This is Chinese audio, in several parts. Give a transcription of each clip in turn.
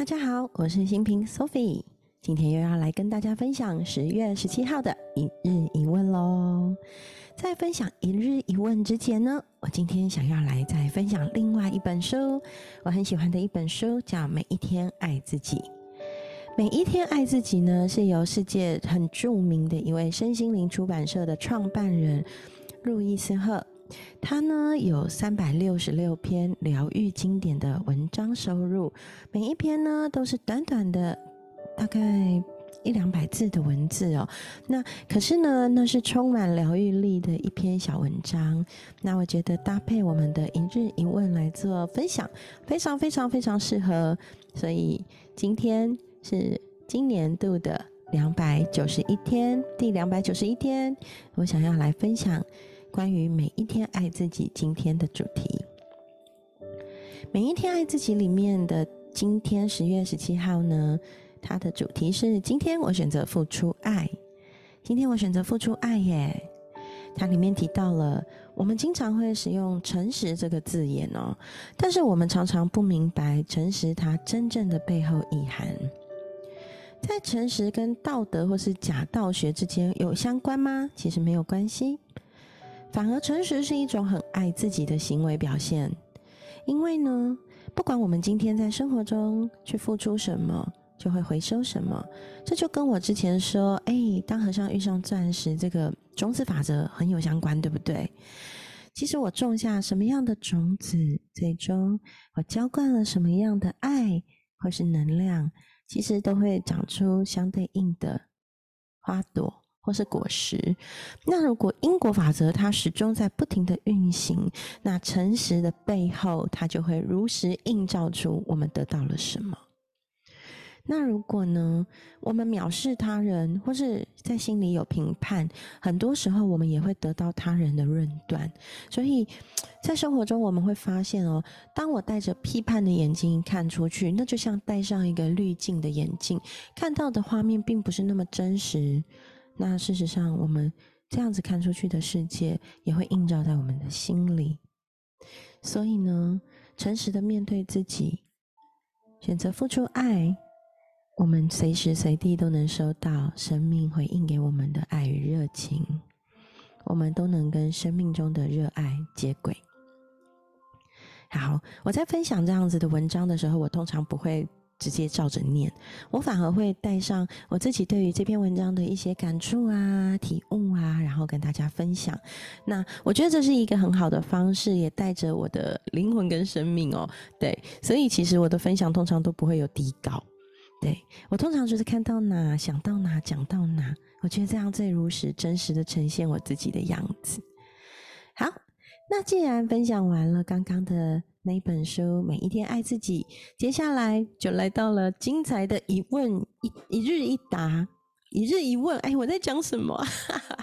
大家好，我是新平 Sophie，今天又要来跟大家分享十月十七号的一日一问喽。在分享一日一问之前呢，我今天想要来再分享另外一本书，我很喜欢的一本书，叫《每一天爱自己》。每一天爱自己呢，是由世界很著名的一位身心灵出版社的创办人路易斯赫。他呢有三百六十六篇疗愈经典的文章收入，每一篇呢都是短短的，大概一两百字的文字哦。那可是呢，那是充满疗愈力的一篇小文章。那我觉得搭配我们的一日一问来做分享，非常非常非常适合。所以今天是今年度的两百九十一天，第两百九十一天，我想要来分享。关于每一天爱自己，今天的主题。每一天爱自己里面的今天十月十七号呢，它的主题是今天我选择付出爱。今天我选择付出爱耶。它里面提到了，我们经常会使用诚实这个字眼哦，但是我们常常不明白诚实它真正的背后意涵。在诚实跟道德或是假道学之间有相关吗？其实没有关系。反而，诚实是一种很爱自己的行为表现。因为呢，不管我们今天在生活中去付出什么，就会回收什么。这就跟我之前说，哎，当和尚遇上钻石这个种子法则很有相关，对不对？其实我种下什么样的种子，最终我浇灌了什么样的爱或是能量，其实都会长出相对应的花朵。或是果实，那如果因果法则它始终在不停的运行，那诚实的背后，它就会如实映照出我们得到了什么。那如果呢，我们藐视他人，或是在心里有评判，很多时候我们也会得到他人的论断。所以在生活中，我们会发现哦，当我带着批判的眼睛看出去，那就像戴上一个滤镜的眼镜，看到的画面并不是那么真实。那事实上，我们这样子看出去的世界，也会映照在我们的心里。所以呢，诚实的面对自己，选择付出爱，我们随时随地都能收到生命回应给我们的爱与热情，我们都能跟生命中的热爱接轨。好，我在分享这样子的文章的时候，我通常不会。直接照着念，我反而会带上我自己对于这篇文章的一些感触啊、体悟啊，然后跟大家分享。那我觉得这是一个很好的方式，也带着我的灵魂跟生命哦。对，所以其实我的分享通常都不会有底稿。对我通常就是看到哪想到哪讲到哪，我觉得这样最如实、真实的呈现我自己的样子。好，那既然分享完了刚刚的。那本书，每一天爱自己。接下来就来到了精彩的一问一一日一答，一日一问。哎，我在讲什么？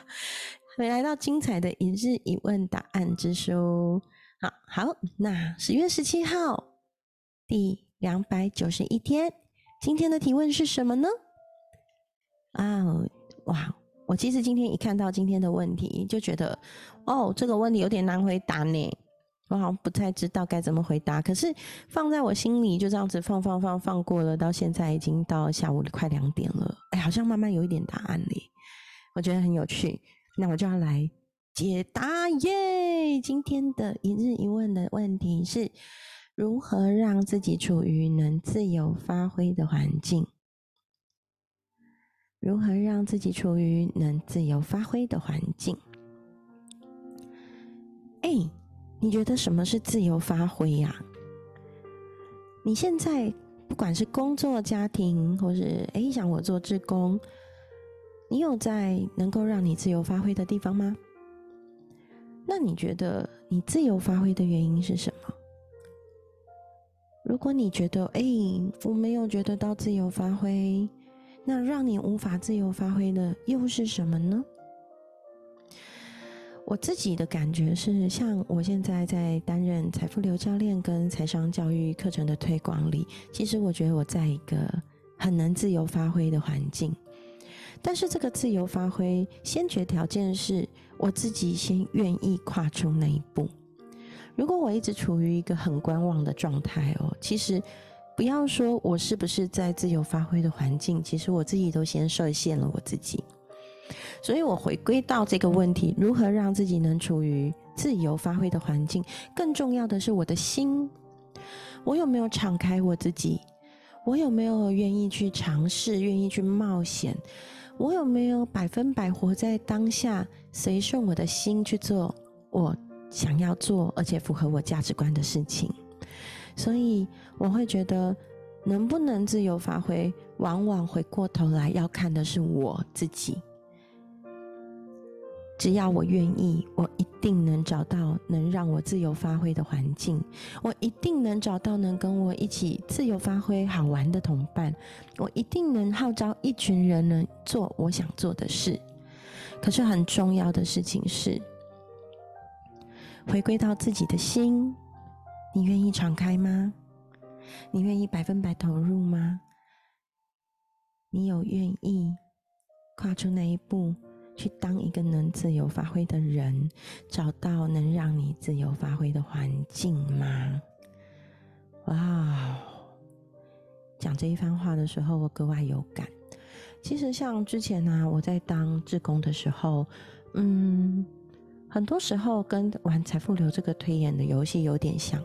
来到精彩的一日一问答案之书。好好，那十月十七号第两百九十一天，今天的提问是什么呢？啊，哇！我其实今天一看到今天的问题，就觉得哦，这个问题有点难回答呢。我好像不太知道该怎么回答，可是放在我心里就这样子放放放放过了，到现在已经到下午快两点了，哎，好像慢慢有一点答案嘞，我觉得很有趣，那我就要来解答耶！今天的一日一问的问题是如何让自己处于能自由发挥的环境？如何让自己处于能自由发挥的环境？哎。你觉得什么是自由发挥呀？你现在不管是工作、家庭，或是哎想我做志工，你有在能够让你自由发挥的地方吗？那你觉得你自由发挥的原因是什么？如果你觉得哎我没有觉得到自由发挥，那让你无法自由发挥的又是什么呢？我自己的感觉是，像我现在在担任财富流教练跟财商教育课程的推广里，其实我觉得我在一个很能自由发挥的环境。但是这个自由发挥，先决条件是我自己先愿意跨出那一步。如果我一直处于一个很观望的状态哦，其实不要说我是不是在自由发挥的环境，其实我自己都先设限了我自己。所以我回归到这个问题：如何让自己能处于自由发挥的环境？更重要的是我的心，我有没有敞开我自己？我有没有愿意去尝试、愿意去冒险？我有没有百分百活在当下，随顺我的心去做我想要做而且符合我价值观的事情？所以我会觉得，能不能自由发挥，往往回过头来要看的是我自己。只要我愿意，我一定能找到能让我自由发挥的环境。我一定能找到能跟我一起自由发挥、好玩的同伴。我一定能号召一群人能做我想做的事。可是很重要的事情是，回归到自己的心。你愿意敞开吗？你愿意百分百投入吗？你有愿意跨出那一步？去当一个能自由发挥的人，找到能让你自由发挥的环境吗？哇！讲这一番话的时候，我格外有感。其实像之前呢，我在当志工的时候，嗯，很多时候跟玩财富流这个推演的游戏有点像，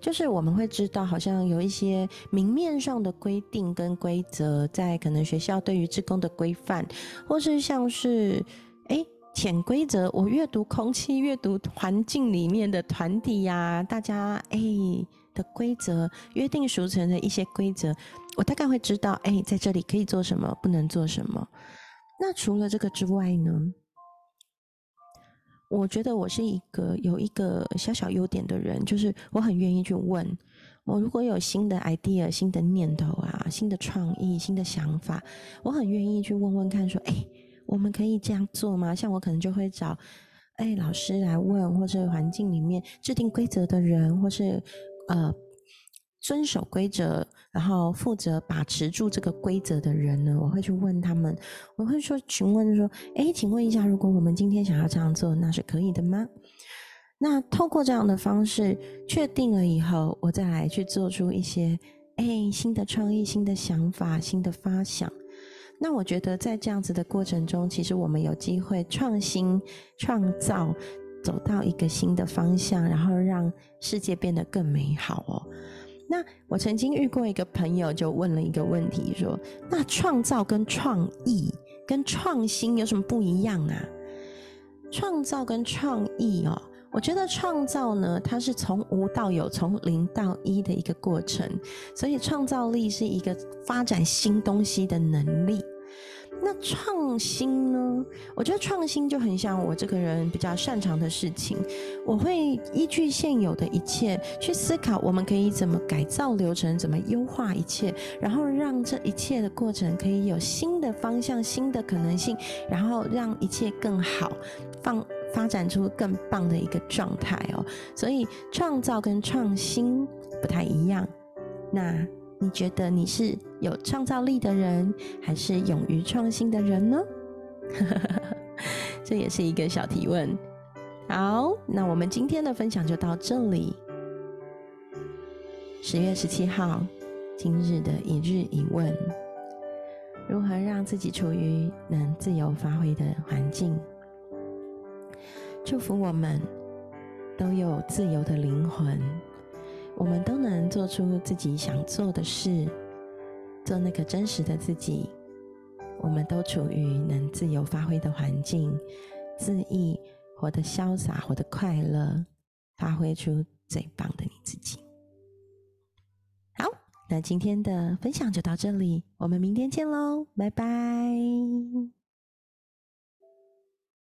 就是我们会知道，好像有一些明面上的规定跟规则，在可能学校对于职工的规范，或是像是。哎，潜规则，我阅读空气、阅读环境里面的团体呀，大家哎的规则，约定俗成的一些规则，我大概会知道，哎，在这里可以做什么，不能做什么。那除了这个之外呢？我觉得我是一个有一个小小优点的人，就是我很愿意去问。我如果有新的 idea、新的念头啊、新的创意、新的想法，我很愿意去问问看，说，哎。我们可以这样做吗？像我可能就会找，哎，老师来问，或是环境里面制定规则的人，或是呃遵守规则，然后负责把持住这个规则的人呢，我会去问他们，我会说询问说，哎，请问一下，如果我们今天想要这样做，那是可以的吗？那透过这样的方式确定了以后，我再来去做出一些哎新的创意、新的想法、新的发想。那我觉得，在这样子的过程中，其实我们有机会创新、创造，走到一个新的方向，然后让世界变得更美好哦。那我曾经遇过一个朋友，就问了一个问题，说：“那创造跟创意跟创新有什么不一样啊？”创造跟创意哦。我觉得创造呢，它是从无到有，从零到一的一个过程，所以创造力是一个发展新东西的能力。那创新呢？我觉得创新就很像我这个人比较擅长的事情，我会依据现有的一切去思考，我们可以怎么改造流程，怎么优化一切，然后让这一切的过程可以有新的方向、新的可能性，然后让一切更好，放。发展出更棒的一个状态哦，所以创造跟创新不太一样。那你觉得你是有创造力的人，还是勇于创新的人呢？这也是一个小提问。好，那我们今天的分享就到这里。十月十七号，今日的一日一问：如何让自己处于能自由发挥的环境？祝福我们都有自由的灵魂，我们都能做出自己想做的事，做那个真实的自己。我们都处于能自由发挥的环境，恣意活得潇洒，活得快乐，发挥出最棒的你自己。好，那今天的分享就到这里，我们明天见喽，拜拜。